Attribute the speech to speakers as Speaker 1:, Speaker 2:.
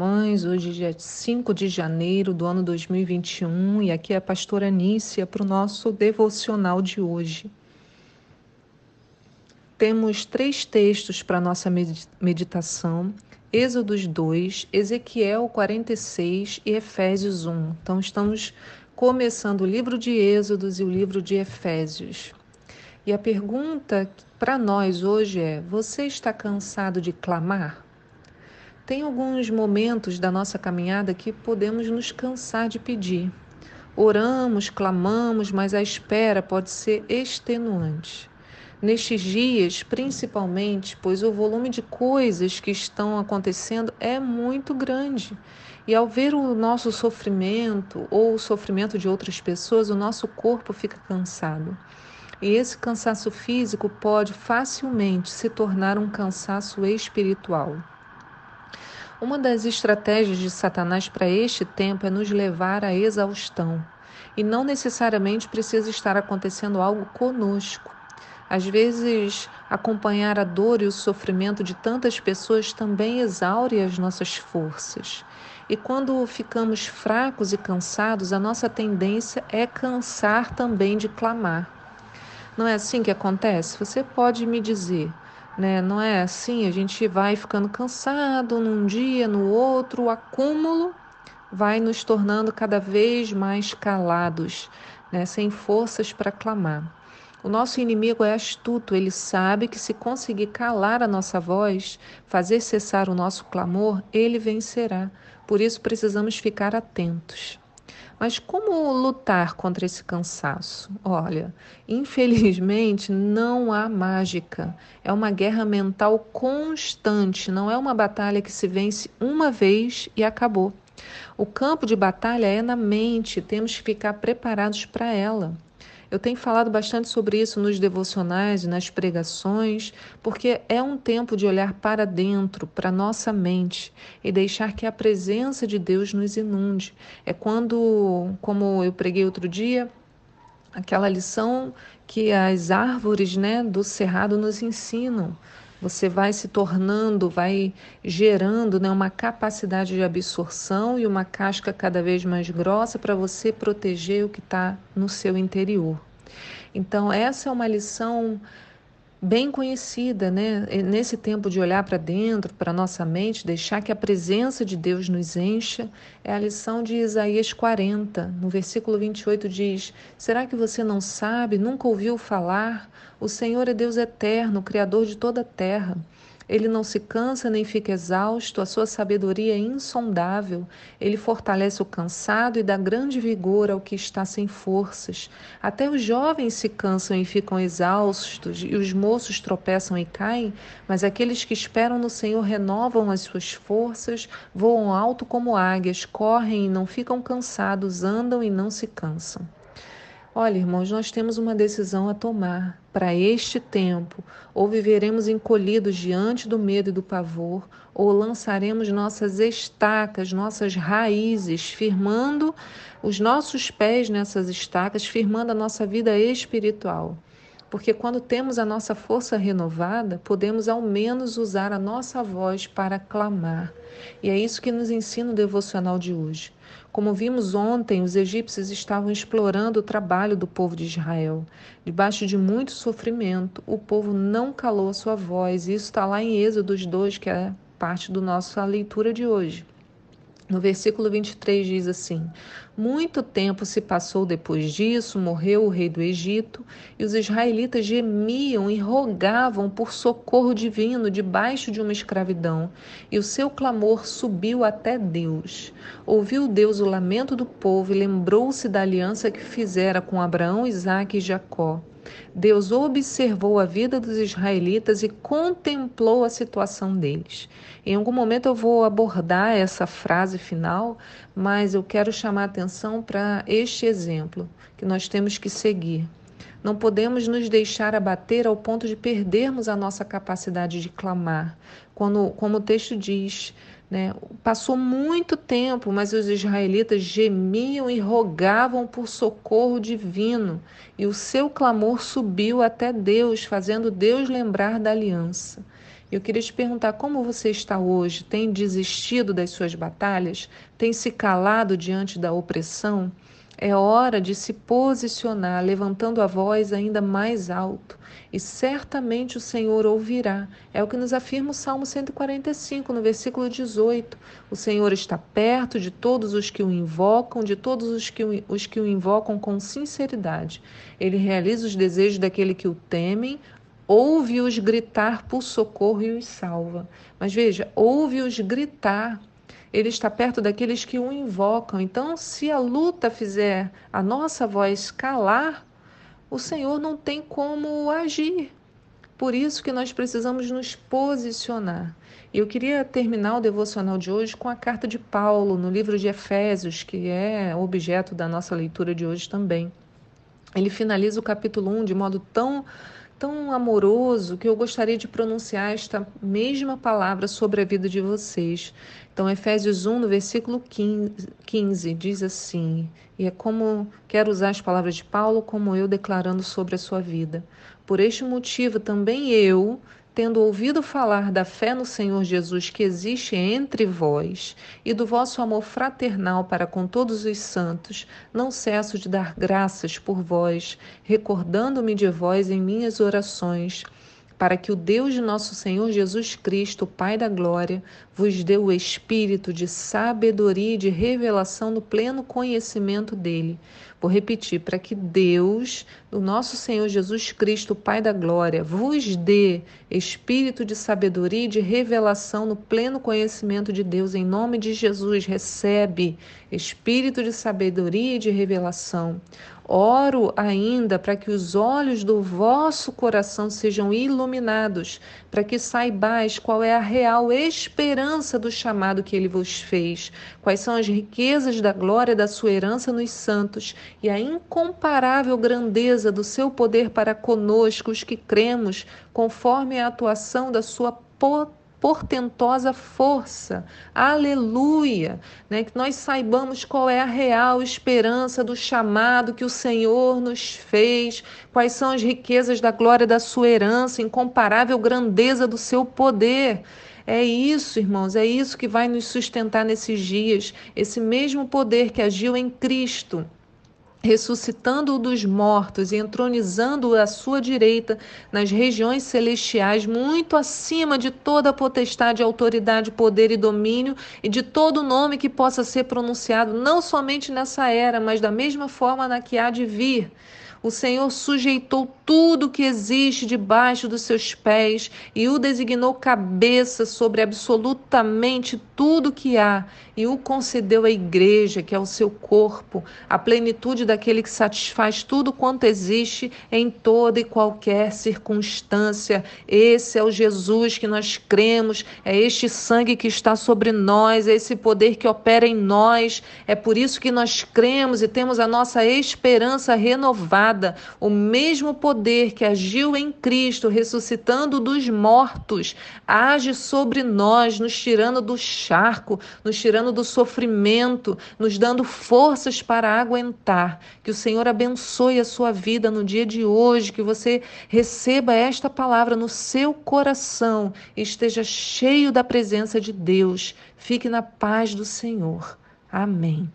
Speaker 1: irmãs. Hoje, é dia 5 de janeiro do ano 2021, e aqui é a pastora Anícia para o nosso devocional de hoje. Temos três textos para nossa meditação: Êxodos 2, Ezequiel 46 e Efésios 1. Então, estamos começando o livro de Êxodos e o livro de Efésios. E a pergunta para nós hoje é: você está cansado de clamar? Tem alguns momentos da nossa caminhada que podemos nos cansar de pedir. Oramos, clamamos, mas a espera pode ser extenuante. Nestes dias, principalmente, pois o volume de coisas que estão acontecendo é muito grande. E ao ver o nosso sofrimento ou o sofrimento de outras pessoas, o nosso corpo fica cansado. E esse cansaço físico pode facilmente se tornar um cansaço espiritual. Uma das estratégias de Satanás para este tempo é nos levar à exaustão. E não necessariamente precisa estar acontecendo algo conosco. Às vezes, acompanhar a dor e o sofrimento de tantas pessoas também exaure as nossas forças. E quando ficamos fracos e cansados, a nossa tendência é cansar também de clamar. Não é assim que acontece? Você pode me dizer, né? Não é assim, a gente vai ficando cansado num dia, no outro, o acúmulo vai nos tornando cada vez mais calados, né? sem forças para clamar. O nosso inimigo é astuto, ele sabe que se conseguir calar a nossa voz, fazer cessar o nosso clamor, ele vencerá. Por isso precisamos ficar atentos. Mas como lutar contra esse cansaço? Olha, infelizmente não há mágica. É uma guerra mental constante, não é uma batalha que se vence uma vez e acabou. O campo de batalha é na mente, temos que ficar preparados para ela. Eu tenho falado bastante sobre isso nos devocionais e nas pregações, porque é um tempo de olhar para dentro, para nossa mente e deixar que a presença de Deus nos inunde. É quando, como eu preguei outro dia, aquela lição que as árvores né, do cerrado nos ensinam. Você vai se tornando, vai gerando né, uma capacidade de absorção e uma casca cada vez mais grossa para você proteger o que está no seu interior. Então, essa é uma lição bem conhecida, né? Nesse tempo de olhar para dentro, para nossa mente, deixar que a presença de Deus nos encha, é a lição de Isaías 40. No versículo 28 diz: Será que você não sabe, nunca ouviu falar? O Senhor é Deus eterno, Criador de toda a terra. Ele não se cansa nem fica exausto, a sua sabedoria é insondável. Ele fortalece o cansado e dá grande vigor ao que está sem forças. Até os jovens se cansam e ficam exaustos, e os moços tropeçam e caem, mas aqueles que esperam no Senhor renovam as suas forças, voam alto como águias, correm e não ficam cansados, andam e não se cansam. Olha, irmãos, nós temos uma decisão a tomar para este tempo. Ou viveremos encolhidos diante do medo e do pavor, ou lançaremos nossas estacas, nossas raízes, firmando os nossos pés nessas estacas, firmando a nossa vida espiritual. Porque quando temos a nossa força renovada, podemos ao menos usar a nossa voz para clamar. E é isso que nos ensina o devocional de hoje. Como vimos ontem, os egípcios estavam explorando o trabalho do povo de Israel. Debaixo de muito sofrimento, o povo não calou a sua voz. Isso está lá em Êxodos 2, que é parte da nossa leitura de hoje. No versículo 23 diz assim: Muito tempo se passou depois disso, morreu o rei do Egito, e os israelitas gemiam e rogavam por socorro divino debaixo de uma escravidão, e o seu clamor subiu até Deus. Ouviu Deus o lamento do povo e lembrou-se da aliança que fizera com Abraão, Isaque e Jacó. Deus observou a vida dos israelitas e contemplou a situação deles. Em algum momento eu vou abordar essa frase final, mas eu quero chamar atenção para este exemplo que nós temos que seguir. Não podemos nos deixar abater ao ponto de perdermos a nossa capacidade de clamar. Quando, como o texto diz, né? Passou muito tempo, mas os israelitas gemiam e rogavam por socorro divino, e o seu clamor subiu até Deus, fazendo Deus lembrar da aliança. Eu queria te perguntar como você está hoje? Tem desistido das suas batalhas? Tem se calado diante da opressão? É hora de se posicionar, levantando a voz ainda mais alto, e certamente o Senhor ouvirá. É o que nos afirma o Salmo 145, no versículo 18. O Senhor está perto de todos os que o invocam, de todos os que o, os que o invocam com sinceridade. Ele realiza os desejos daquele que o temem, ouve-os gritar por socorro e os salva. Mas veja, ouve-os gritar ele está perto daqueles que o invocam. Então, se a luta fizer a nossa voz calar, o Senhor não tem como agir. Por isso que nós precisamos nos posicionar. E eu queria terminar o devocional de hoje com a carta de Paulo no livro de Efésios, que é objeto da nossa leitura de hoje também. Ele finaliza o capítulo 1 de modo tão tão amoroso que eu gostaria de pronunciar esta mesma palavra sobre a vida de vocês. Então, Efésios 1, no versículo 15, diz assim, e é como quero usar as palavras de Paulo, como eu declarando sobre a sua vida. Por este motivo, também eu, tendo ouvido falar da fé no Senhor Jesus que existe entre vós e do vosso amor fraternal para com todos os santos, não cesso de dar graças por vós, recordando-me de vós em minhas orações para que o Deus de nosso Senhor Jesus Cristo, Pai da Glória, vos dê o espírito de sabedoria e de revelação no pleno conhecimento dele. Vou repetir, para que Deus, o nosso Senhor Jesus Cristo, Pai da Glória, vos dê espírito de sabedoria e de revelação no pleno conhecimento de Deus. Em nome de Jesus, recebe espírito de sabedoria e de revelação. Oro ainda para que os olhos do vosso coração sejam iluminados, para que saibais qual é a real esperança do chamado que ele vos fez, quais são as riquezas da glória da sua herança nos santos e a incomparável grandeza do seu poder para conosco, os que cremos, conforme a atuação da sua potência portentosa força. Aleluia! Né? Que nós saibamos qual é a real esperança do chamado que o Senhor nos fez, quais são as riquezas da glória da sua herança, incomparável grandeza do seu poder. É isso, irmãos, é isso que vai nos sustentar nesses dias, esse mesmo poder que agiu em Cristo ressuscitando-o dos mortos e entronizando-o à sua direita nas regiões celestiais, muito acima de toda potestade, autoridade, poder e domínio, e de todo nome que possa ser pronunciado, não somente nessa era, mas da mesma forma na que há de vir. O Senhor sujeitou tudo que existe debaixo dos seus pés e o designou cabeça sobre absolutamente tudo que há e o concedeu à igreja, que é o seu corpo, a plenitude daquele que satisfaz tudo quanto existe em toda e qualquer circunstância. Esse é o Jesus que nós cremos, é este sangue que está sobre nós, é esse poder que opera em nós. É por isso que nós cremos e temos a nossa esperança renovada o mesmo poder que agiu em Cristo, ressuscitando dos mortos, age sobre nós, nos tirando do charco, nos tirando do sofrimento, nos dando forças para aguentar. Que o Senhor abençoe a sua vida no dia de hoje, que você receba esta palavra no seu coração e esteja cheio da presença de Deus. Fique na paz do Senhor. Amém.